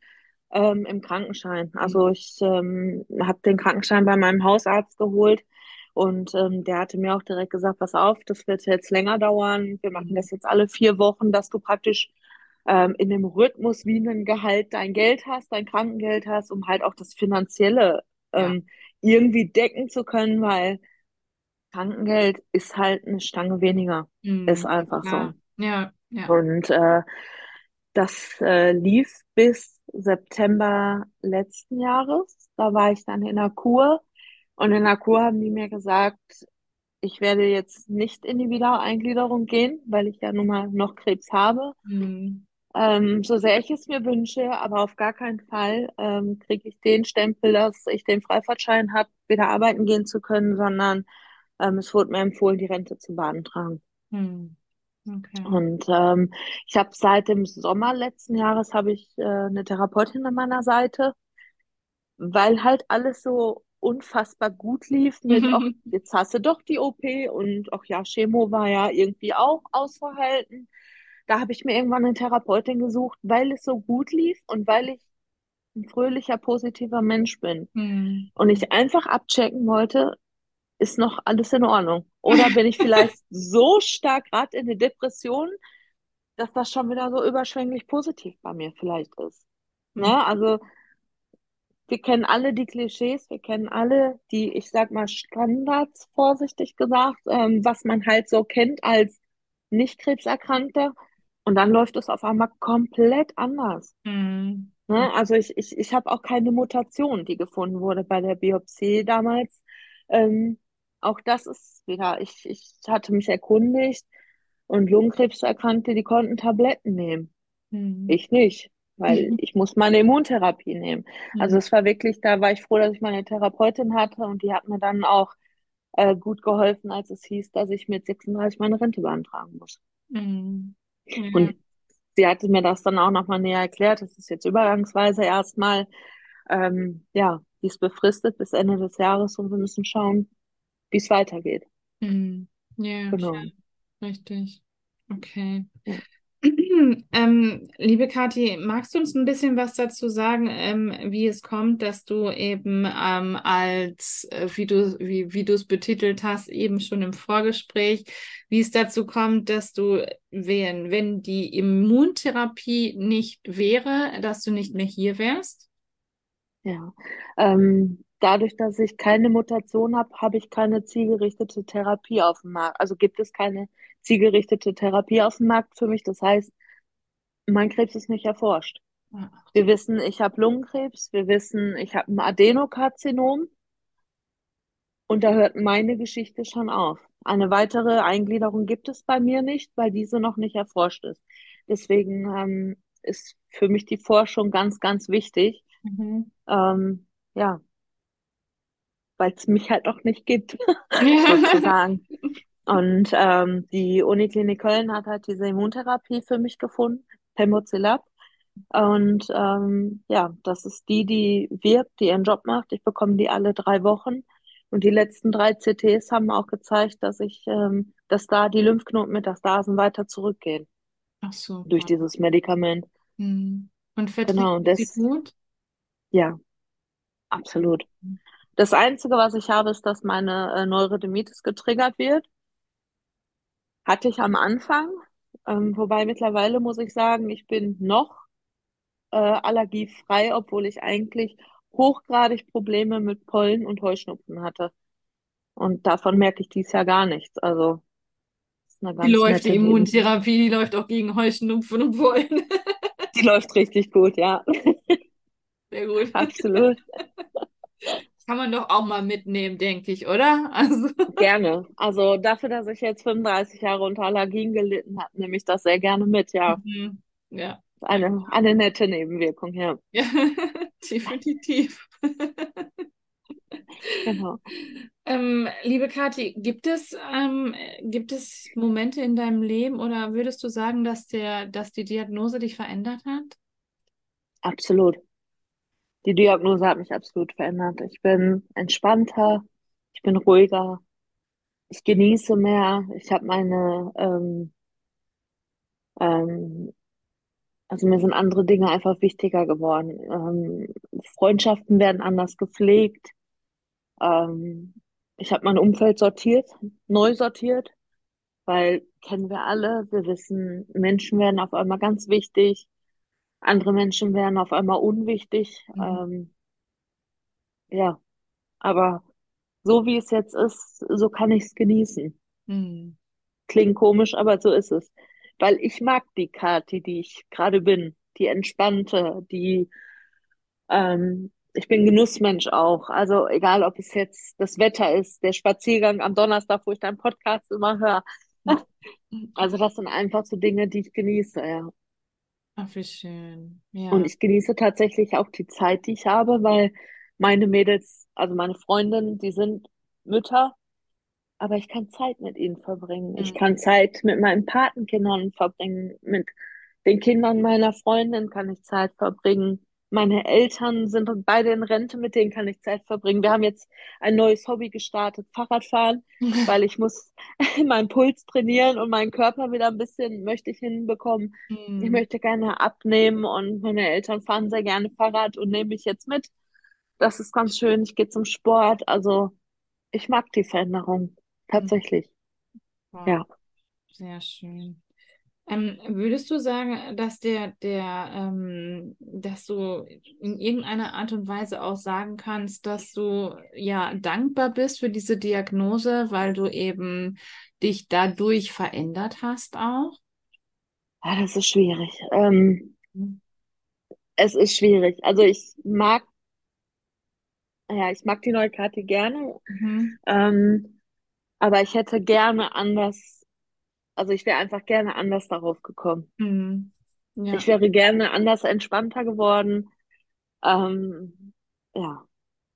[SPEAKER 3] ähm, im Krankenschein. Also ich ähm, habe den Krankenschein bei meinem Hausarzt geholt und ähm, der hatte mir auch direkt gesagt, pass auf, das wird jetzt länger dauern. Wir machen das jetzt alle vier Wochen, dass du praktisch ähm, in dem Rhythmus wie ein Gehalt dein Geld hast, dein Krankengeld hast, um halt auch das Finanzielle
[SPEAKER 2] Ja.
[SPEAKER 3] ähm, irgendwie decken zu können, weil Krankengeld ist halt eine Stange weniger. Ist
[SPEAKER 2] Mhm.
[SPEAKER 3] einfach so.
[SPEAKER 2] Klar. Ja, ja.
[SPEAKER 3] Und äh, das äh, lief bis September letzten Jahres. Da war ich dann in der Kur. Und in der Kur haben die mir gesagt, ich werde jetzt nicht in die Wiedereingliederung gehen, weil ich ja nun mal noch Krebs habe.
[SPEAKER 2] Mhm.
[SPEAKER 3] Ähm, so sehr ich es mir wünsche, aber auf gar keinen Fall ähm, kriege ich den Stempel, dass ich den Freifahrtschein habe, wieder arbeiten gehen zu können, sondern ähm, es wurde mir empfohlen, die Rente zu beantragen.
[SPEAKER 2] Mhm. Okay.
[SPEAKER 3] Und ähm, ich habe seit dem Sommer letzten Jahres habe ich äh, eine Therapeutin an meiner Seite, weil halt alles so unfassbar gut lief mit, ach, jetzt hast du doch die OP und ach ja, Chemo war ja irgendwie auch ausverhalten. Da habe ich mir irgendwann eine Therapeutin gesucht, weil es so gut lief und weil ich ein fröhlicher, positiver Mensch bin.
[SPEAKER 2] Mhm.
[SPEAKER 3] Und ich einfach abchecken wollte, ist noch alles in Ordnung? Oder bin ich vielleicht so stark gerade in der Depression, dass das schon wieder so überschwänglich positiv bei mir vielleicht ist?
[SPEAKER 2] Mhm.
[SPEAKER 3] Ne? Also wir kennen alle die Klischees, wir kennen alle die, ich sag mal, Standards, vorsichtig gesagt, ähm, was man halt so kennt als Nicht-Krebserkrankter. Und dann läuft es auf einmal komplett anders.
[SPEAKER 2] Mhm.
[SPEAKER 3] Ne? Also ich, ich, ich habe auch keine Mutation, die gefunden wurde bei der Biopsie damals. Ähm, auch das ist wieder, ich, ich hatte mich erkundigt und Lungenkrebserkrankte, die konnten Tabletten nehmen.
[SPEAKER 2] Mhm.
[SPEAKER 3] Ich nicht, weil ich muss meine Immuntherapie nehmen. Also
[SPEAKER 2] Mhm.
[SPEAKER 3] es war wirklich, da war ich froh, dass ich meine Therapeutin hatte und die hat mir dann auch äh, gut geholfen, als es hieß, dass ich mit 36 meine Rente beantragen muss.
[SPEAKER 2] Mhm.
[SPEAKER 3] Und sie hatte mir das dann auch nochmal näher erklärt. Das ist jetzt übergangsweise erstmal, ähm, ja, die ist befristet bis Ende des Jahres und wir müssen schauen, wie es weitergeht.
[SPEAKER 2] Mhm. Ja,
[SPEAKER 3] Genau.
[SPEAKER 2] klar, richtig. Okay.
[SPEAKER 3] Ja.
[SPEAKER 2] Ähm, liebe Kathi, magst du uns ein bisschen was dazu sagen, ähm, wie es kommt, dass du eben ähm, als, äh, wie du, wie, wie es betitelt hast, eben schon im Vorgespräch, wie es dazu kommt, dass du, wenn, wenn die Immuntherapie nicht wäre, dass du nicht mehr hier wärst?
[SPEAKER 3] Ja. Ähm, dadurch, dass ich keine Mutation habe, habe ich keine zielgerichtete Therapie auf dem Markt. Also gibt es keine zielgerichtete Therapie auf dem Markt für mich. Das heißt, mein Krebs ist nicht erforscht. Wir wissen, ich habe Lungenkrebs, wir wissen, ich habe ein Adenokarzinom und da hört meine Geschichte schon auf. Eine weitere Eingliederung gibt es bei mir nicht, weil diese noch nicht erforscht ist. Deswegen ähm, ist für mich die Forschung ganz, ganz wichtig.
[SPEAKER 2] Mhm.
[SPEAKER 3] Ähm, ja, weil es mich halt noch nicht gibt, sozusagen. Und ähm, die Uniklinik Köln hat halt diese Immuntherapie für mich gefunden, Pembrolizumab. Und ähm, ja, das ist die, die wirkt, die ihren Job macht. Ich bekomme die alle drei Wochen. Und die letzten drei CTs haben auch gezeigt, dass ich, ähm, dass da die Lymphknotenmetastasen weiter zurückgehen
[SPEAKER 2] Ach
[SPEAKER 3] durch
[SPEAKER 2] super.
[SPEAKER 3] dieses Medikament.
[SPEAKER 2] Hm. Und verträgst
[SPEAKER 3] Genau, und das,
[SPEAKER 2] gut?
[SPEAKER 3] ja, absolut. Das Einzige, was ich habe, ist, dass meine äh, Neurodermitis getriggert wird. Hatte ich am Anfang, ähm, wobei mittlerweile muss ich sagen, ich bin noch äh, allergiefrei, obwohl ich eigentlich hochgradig Probleme mit Pollen und Heuschnupfen hatte. Und davon merke ich dies Jahr gar nichts. Also, ist eine
[SPEAKER 2] Die
[SPEAKER 3] ganz
[SPEAKER 2] läuft, die
[SPEAKER 3] nette Nebenwirkung.
[SPEAKER 2] Immuntherapie, die läuft auch gegen Heuschnupfen und Pollen.
[SPEAKER 3] Die läuft richtig gut, ja,
[SPEAKER 2] Sehr gut.
[SPEAKER 3] absolut.
[SPEAKER 2] Kann man doch auch mal mitnehmen, denke ich, oder? Also,
[SPEAKER 3] Gerne. Also dafür, dass ich jetzt 35 Jahre unter Allergien gelitten habe, nehme ich das sehr gerne mit, ja.
[SPEAKER 2] mhm. ja.
[SPEAKER 3] Eine, eine nette Nebenwirkung, ja.
[SPEAKER 2] Ja, definitiv.
[SPEAKER 3] Genau.
[SPEAKER 2] Ähm, liebe Kathi, gibt es, ähm, gibt es Momente in deinem Leben oder würdest du sagen, dass der, dass die Diagnose dich verändert hat?
[SPEAKER 3] Absolut. Die Diagnose hat mich absolut verändert. Ich bin entspannter, ich bin ruhiger, ich genieße mehr, ich habe meine, ähm, ähm, also mir sind andere Dinge einfach wichtiger geworden. Ähm, Freundschaften werden anders gepflegt. Ähm, ich habe mein Umfeld sortiert, neu sortiert, weil kennen wir alle, wir wissen, Menschen werden auf einmal ganz wichtig, andere Menschen werden auf einmal unwichtig.
[SPEAKER 2] Mhm.
[SPEAKER 3] Ähm, ja, aber so wie es jetzt ist, so kann ich es genießen.
[SPEAKER 2] Mhm.
[SPEAKER 3] Klingt komisch, aber so ist es. Weil ich mag die Kathi, die ich gerade bin, die entspannte, die, ähm, ich bin Genussmensch auch. Also egal, ob es jetzt das Wetter ist, der Spaziergang am Donnerstag, wo ich deinen Podcast immer höre. Also das sind einfach so Dinge, die ich genieße, ja.
[SPEAKER 2] Ach, wie schön.
[SPEAKER 3] Und
[SPEAKER 2] Ja.
[SPEAKER 3] ich genieße tatsächlich auch die Zeit, die ich habe, weil meine Mädels, also meine Freundinnen, die sind Mütter, aber ich kann Zeit mit ihnen verbringen. Ich
[SPEAKER 2] Mhm.
[SPEAKER 3] kann Zeit mit meinen Patenkindern verbringen, mit den Kindern meiner Freundin kann ich Zeit verbringen. Meine Eltern sind beide in Rente, mit denen kann ich Zeit verbringen. Wir haben jetzt ein neues Hobby gestartet, Fahrradfahren, weil ich muss meinen Puls trainieren und meinen Körper wieder ein bisschen möchte ich hinbekommen. Ich
[SPEAKER 2] Mhm.
[SPEAKER 3] möchte gerne abnehmen und meine Eltern fahren sehr gerne Fahrrad und nehmen mich jetzt mit. Das ist ganz schön. Ich gehe zum Sport. Also ich mag die Veränderung.
[SPEAKER 2] Mhm.
[SPEAKER 3] Tatsächlich.
[SPEAKER 2] Wow,
[SPEAKER 3] Ja.
[SPEAKER 2] sehr schön. Ähm, würdest du sagen, dass der, der, ähm, dass du in irgendeiner Art und Weise auch sagen kannst, dass du ja dankbar bist für diese Diagnose, weil du eben dich dadurch verändert hast auch?
[SPEAKER 3] Ja, das ist schwierig. Ähm,
[SPEAKER 2] Mhm.
[SPEAKER 3] es ist schwierig. Also ich mag, ja, ich mag die neue Karte gerne.
[SPEAKER 2] Mhm.
[SPEAKER 3] Ähm, aber ich hätte gerne anders, also ich wäre einfach gerne anders darauf gekommen.
[SPEAKER 2] Mhm. Ja.
[SPEAKER 3] Ich wäre gerne anders entspannter geworden. Ähm, ja,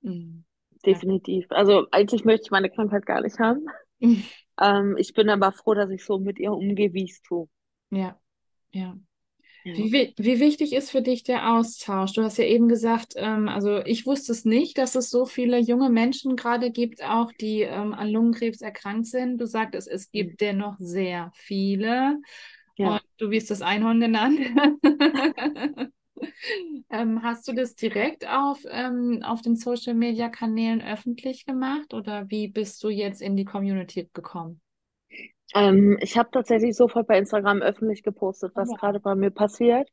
[SPEAKER 2] Mhm.
[SPEAKER 3] definitiv. Also eigentlich möchte ich meine Krankheit gar nicht haben. Ähm, ich bin aber froh, dass ich so mit ihr umgehe, wie ich es tue.
[SPEAKER 2] Ja, ja.
[SPEAKER 3] Ja.
[SPEAKER 2] Wie, wi- wie wichtig ist für dich der Austausch? Du hast ja eben gesagt, ähm, also ich wusste es nicht, dass es so viele junge Menschen gerade gibt, auch die ähm, an Lungenkrebs erkrankt sind. Du sagtest, es gibt dennoch sehr viele
[SPEAKER 3] Ja.
[SPEAKER 2] und du wirst das Einhorn genannt. Ähm, hast du das direkt auf, ähm, auf den Social Media Kanälen öffentlich gemacht oder wie bist du jetzt in die Community gekommen?
[SPEAKER 3] Ähm, ich habe tatsächlich sofort bei Instagram öffentlich gepostet, was
[SPEAKER 2] Ja.
[SPEAKER 3] gerade bei mir passiert.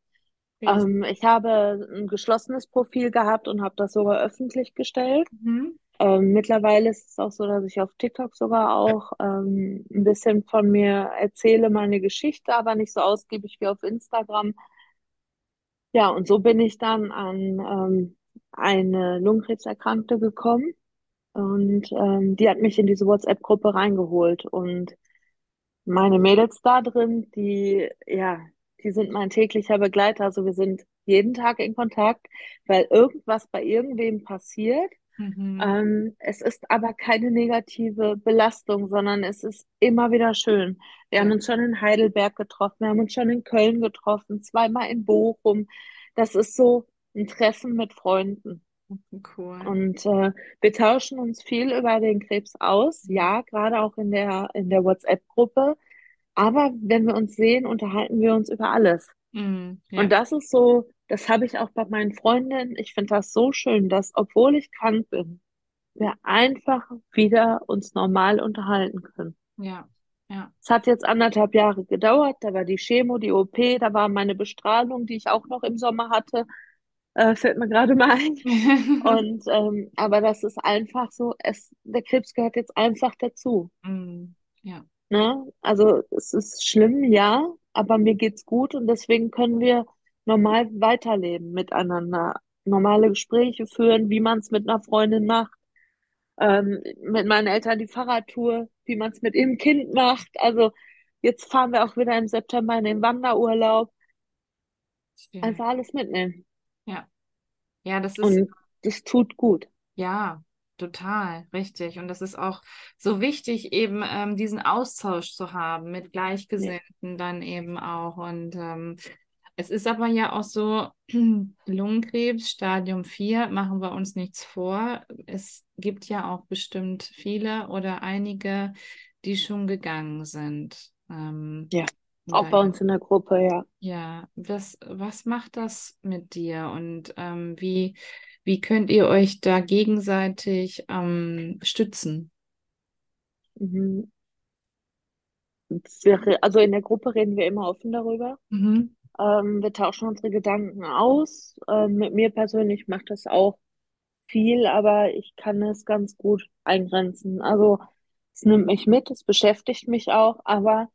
[SPEAKER 3] Ähm, ich habe ein geschlossenes Profil gehabt und habe das sogar öffentlich gestellt.
[SPEAKER 2] Mhm.
[SPEAKER 3] Ähm, mittlerweile ist es auch so, dass ich auf TikTok sogar auch ähm, ein bisschen von mir erzähle, meine Geschichte, aber nicht so ausgiebig wie auf Instagram. Ja, und so bin ich dann an ähm, eine Lungenkrebserkrankte gekommen und ähm, die hat mich in diese WhatsApp-Gruppe reingeholt und meine Mädels da drin, die, ja, die sind mein täglicher Begleiter. Also wir sind jeden Tag in Kontakt, weil irgendwas bei irgendwem passiert.
[SPEAKER 2] Mhm.
[SPEAKER 3] Ähm, es ist aber keine negative Belastung, sondern es ist immer wieder schön. Wir haben uns schon in Heidelberg getroffen, wir haben uns schon in Köln getroffen, zweimal in Bochum. das ist so ein Treffen mit Freunden.
[SPEAKER 2] Cool.
[SPEAKER 3] Und äh, wir tauschen uns viel über den Krebs aus, ja, gerade auch in der, in der WhatsApp-Gruppe. Aber wenn wir uns sehen, unterhalten wir uns über alles.
[SPEAKER 2] Mm, ja,
[SPEAKER 3] Und das ist so, das habe ich auch bei meinen Freundinnen. Ich finde das so schön, dass, obwohl ich krank bin, wir einfach wieder uns normal unterhalten können.
[SPEAKER 2] ja, ja.
[SPEAKER 3] Es hat jetzt anderthalb Jahre gedauert. Da war die Chemo, die OP, da war meine Bestrahlung, die ich auch noch im Sommer hatte. Äh, fällt mir gerade mal ein. Und ähm, aber das ist einfach so, es, der Krebs gehört jetzt einfach dazu.
[SPEAKER 2] Mm, ja,
[SPEAKER 3] Ne? Also es ist schlimm, ja, aber mir geht's gut und deswegen können wir normal weiterleben miteinander, normale Gespräche führen, wie man es mit einer Freundin macht, ähm, mit meinen Eltern die Fahrradtour, wie man es mit ihrem Kind macht. Also jetzt fahren wir auch wieder im September in den Wanderurlaub.
[SPEAKER 2] schön.
[SPEAKER 3] Einfach alles mitnehmen.
[SPEAKER 2] Ja, ja, das ist.
[SPEAKER 3] Und das tut gut.
[SPEAKER 2] Ja, total, richtig. Und das ist auch so wichtig, eben ähm, diesen Austausch zu haben mit Gleichgesinnten dann eben auch. Und ähm, es ist aber ja auch so, Lungenkrebs, Stadium 4, machen wir uns nichts vor. Es gibt ja auch bestimmt viele oder einige, die schon gegangen sind. Ähm,
[SPEAKER 3] Ja. Auch
[SPEAKER 2] oder
[SPEAKER 3] bei uns in der Gruppe, ja.
[SPEAKER 2] ja, was, was macht das mit dir und ähm, wie, wie könnt ihr euch da gegenseitig ähm, stützen?
[SPEAKER 3] Mhm. Also in der Gruppe reden wir immer offen darüber.
[SPEAKER 2] Mhm.
[SPEAKER 3] Ähm, wir tauschen unsere Gedanken aus. Ähm, mit mir persönlich macht das auch viel, aber ich kann es ganz gut eingrenzen. Also es nimmt mich mit, es beschäftigt mich auch, aber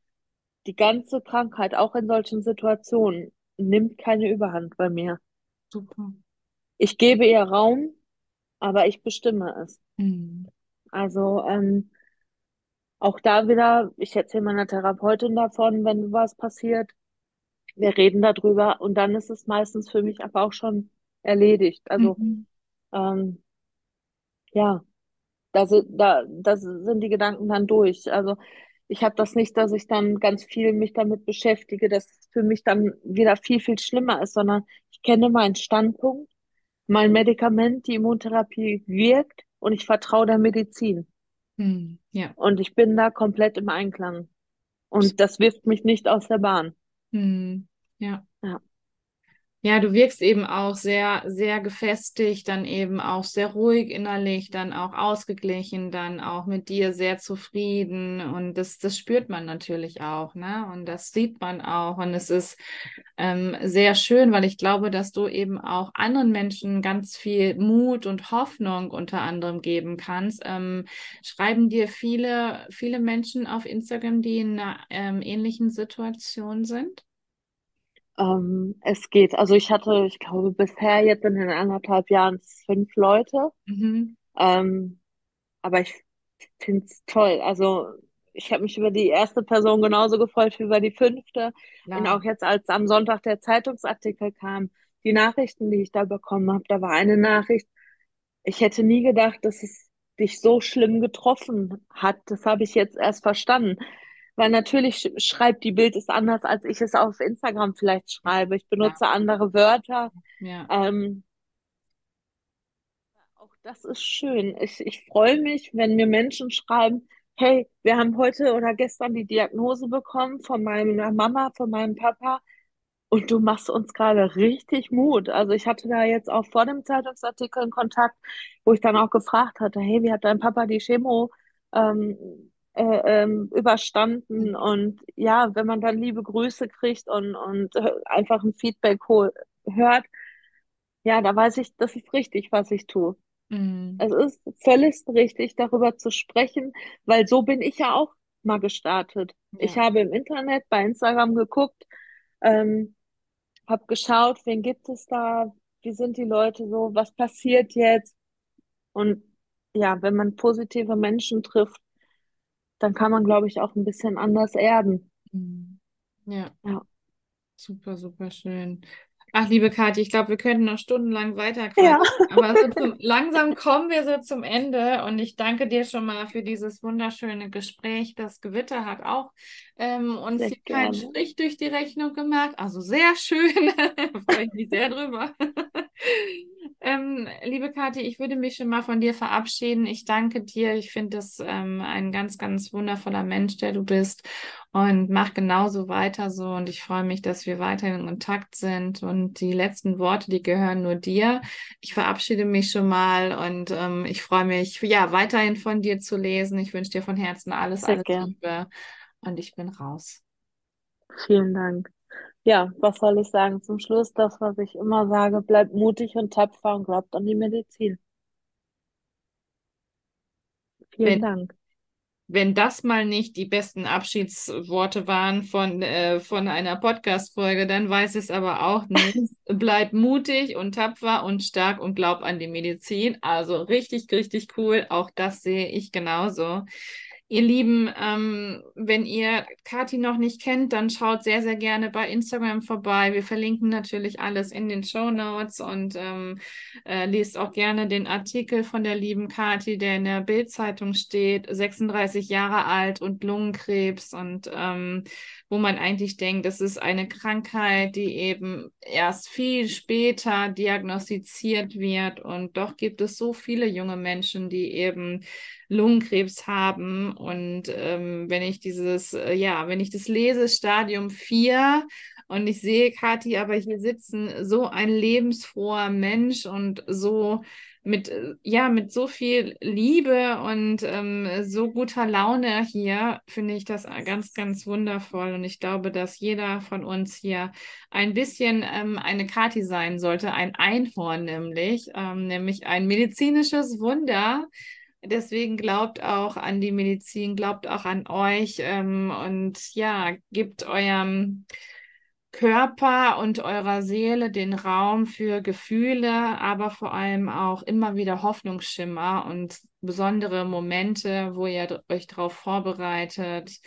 [SPEAKER 3] die ganze Krankheit, auch in solchen Situationen, nimmt keine Überhand bei mir.
[SPEAKER 2] Super.
[SPEAKER 3] Ich gebe ihr Raum, aber ich bestimme es.
[SPEAKER 2] Mhm.
[SPEAKER 3] Also ähm, auch da wieder, ich erzähle meiner Therapeutin davon, wenn was passiert. Wir reden darüber und dann ist es meistens für mich aber auch schon erledigt. Also
[SPEAKER 2] Mhm.
[SPEAKER 3] ähm, ja, da sind, da, da sind die Gedanken dann durch. Also ich habe das nicht, dass ich dann ganz viel mich damit beschäftige, dass es für mich dann wieder viel, viel schlimmer ist, sondern ich kenne meinen Standpunkt, mein Medikament, die Immuntherapie wirkt und ich vertraue der Medizin.
[SPEAKER 2] Mhm. Ja.
[SPEAKER 3] Und ich bin da komplett im Einklang. Und das wirft mich nicht aus der Bahn.
[SPEAKER 2] Mhm. Ja.
[SPEAKER 3] Ja.
[SPEAKER 2] Du wirkst eben auch sehr, sehr gefestigt, dann eben auch sehr ruhig innerlich, dann auch ausgeglichen, dann auch mit dir sehr zufrieden. Und das, das spürt man natürlich auch, ne? Und das sieht man auch. Und es ist ähm, sehr schön, weil ich glaube, dass du eben auch anderen Menschen ganz viel Mut und Hoffnung unter anderem geben kannst. Ähm, schreiben dir viele, viele Menschen auf Instagram, die in einer ähm, ähnlichen Situation sind?
[SPEAKER 3] Ähm, es geht. Also ich hatte, ich glaube, bisher jetzt in den anderthalb Jahren fünf Leute.
[SPEAKER 2] Mhm.
[SPEAKER 3] Ähm, aber ich finde es toll. Also ich habe mich über die erste Person genauso gefreut wie über die fünfte. Und
[SPEAKER 2] Klar.
[SPEAKER 3] auch jetzt, als am Sonntag der Zeitungsartikel kam, die Nachrichten, die ich da bekommen habe, da war eine Nachricht, ich hätte nie gedacht, dass es dich so schlimm getroffen hat. Das habe ich jetzt erst verstanden. Weil natürlich sch- schreibt die Bild ist anders, als ich es auf Instagram vielleicht schreibe. Ich benutze andere Wörter.
[SPEAKER 2] Ja.
[SPEAKER 3] Ähm, auch das ist schön. Ich, ich freue mich, wenn mir Menschen schreiben, hey, wir haben heute oder gestern die Diagnose bekommen von meiner Mama, von meinem Papa und du machst uns gerade richtig Mut. Also ich hatte da jetzt auch vor dem Zeitungsartikel einen Kontakt, wo ich dann auch gefragt hatte, hey, wie hat dein Papa die Chemo ähm, äh, ähm, überstanden? Und ja, wenn man dann liebe Grüße kriegt und, und äh, einfach ein Feedback hört, ja, da weiß ich, das ist richtig, was ich tue.
[SPEAKER 2] Mhm.
[SPEAKER 3] Es ist völlig richtig, darüber zu sprechen, weil so bin ich ja auch mal gestartet. Ich
[SPEAKER 2] Ja.
[SPEAKER 3] habe im Internet bei Instagram geguckt, ähm, habe geschaut, wen gibt es da, wie sind die Leute so, was passiert jetzt? Und ja, wenn man positive Menschen trifft, dann kann man, glaube ich, auch ein bisschen anders erden.
[SPEAKER 2] Mhm. Ja,
[SPEAKER 3] Ja.
[SPEAKER 2] super, super schön. Ach, liebe Kathi, ich glaube, wir könnten noch stundenlang weiter quatschen.
[SPEAKER 3] Ja.
[SPEAKER 2] Aber so zum, langsam kommen wir so zum Ende und ich danke dir schon mal für dieses wunderschöne Gespräch. Das Gewitter hat auch ähm, uns hier keinen. Strich durch die Rechnung gemacht. Also sehr schön. Da freue ich mich sehr drüber. Ähm, liebe Kathi, ich würde mich schon mal von dir verabschieden. Ich danke dir. Ich finde das ähm, ein ganz, ganz wundervoller Mensch, der du bist. Und mach genauso weiter so. Und ich freue mich, dass wir weiterhin in Kontakt sind. Und die letzten Worte, die gehören nur dir. Ich verabschiede mich schon mal und ähm, ich freue mich, ja, weiterhin von dir zu lesen. Ich wünsche dir von Herzen alles,
[SPEAKER 3] Sehr
[SPEAKER 2] alles
[SPEAKER 3] gern.
[SPEAKER 2] Liebe. Und ich bin raus.
[SPEAKER 3] Vielen Dank. Ja, was soll ich sagen zum Schluss? Das, was ich immer sage, bleibt mutig und tapfer und glaubt an die Medizin. Vielen
[SPEAKER 2] Wenn
[SPEAKER 3] Dank.
[SPEAKER 2] wenn das mal nicht die besten Abschiedsworte waren von, äh, von einer Podcast-Folge, dann weiß es aber auch nicht. Bleib mutig und tapfer und stark und glaub an die Medizin. Also richtig, richtig cool. Auch das sehe ich genauso. Ihr Lieben, ähm, wenn ihr Kathi noch nicht kennt, dann schaut sehr, sehr gerne bei Instagram vorbei. Wir verlinken natürlich alles in den Show Notes und ähm, äh, liest auch gerne den Artikel von der lieben Kathi, der in der Bild-Zeitung steht, 36 Jahre alt und Lungenkrebs und ähm, wo man eigentlich denkt, das ist eine Krankheit, die eben erst viel später diagnostiziert wird und doch gibt es so viele junge Menschen, die eben Lungenkrebs haben. Und ähm, wenn ich dieses, äh, ja, wenn ich das lese, Stadium 4, und ich sehe Kathi aber hier sitzen, so ein lebensfroher Mensch und so mit, äh, ja, mit so viel Liebe und ähm, so guter Laune hier, finde ich das ganz, ganz wundervoll. Und ich glaube, dass jeder von uns hier ein bisschen ähm, eine Kathi sein sollte, ein Einhorn nämlich, ähm, nämlich ein medizinisches Wunder. Deswegen glaubt auch an die Medizin, glaubt auch an euch ähm, und ja, gebt eurem Körper und eurer Seele den Raum für Gefühle, aber vor allem auch immer wieder Hoffnungsschimmer und besondere Momente, wo ihr euch darauf vorbereitet.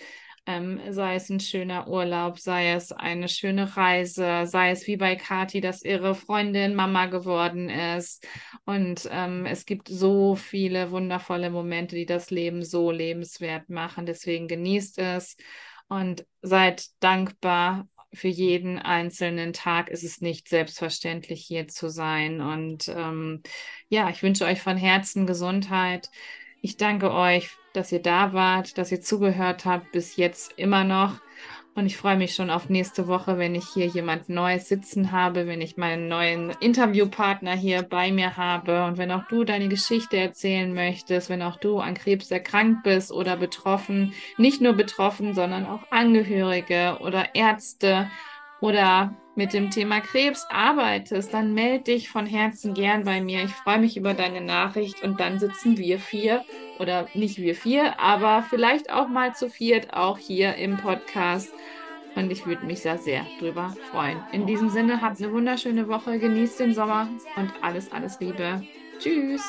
[SPEAKER 2] Ähm, sei es ein schöner Urlaub, sei es eine schöne Reise, sei es wie bei Kathi, dass ihre Freundin Mama geworden ist. Und ähm, es gibt so viele wundervolle Momente, die das Leben so lebenswert machen. Deswegen genießt es und seid dankbar für jeden einzelnen Tag ist es nicht selbstverständlich, hier zu sein. Und ähm, ja, ich wünsche euch von Herzen Gesundheit. Ich danke euch, dass ihr da wart, dass ihr zugehört habt, bis jetzt immer noch. Und ich freue mich schon auf nächste Woche, wenn ich hier jemand Neues sitzen habe, wenn ich meinen neuen Interviewpartner hier bei mir habe. Und wenn auch du deine Geschichte erzählen möchtest, wenn auch du an Krebs erkrankt bist oder betroffen, nicht nur betroffen, sondern auch Angehörige oder Ärzte oder mit dem Thema Krebs arbeitest, dann melde dich von Herzen gern bei mir. Ich freue mich über deine Nachricht und dann sitzen wir vier oder nicht wir vier, aber vielleicht auch mal zu viert auch hier im Podcast. Und ich würde mich da sehr drüber freuen. In diesem Sinne, habt eine wunderschöne Woche, genießt den Sommer und alles, alles Liebe. Tschüss.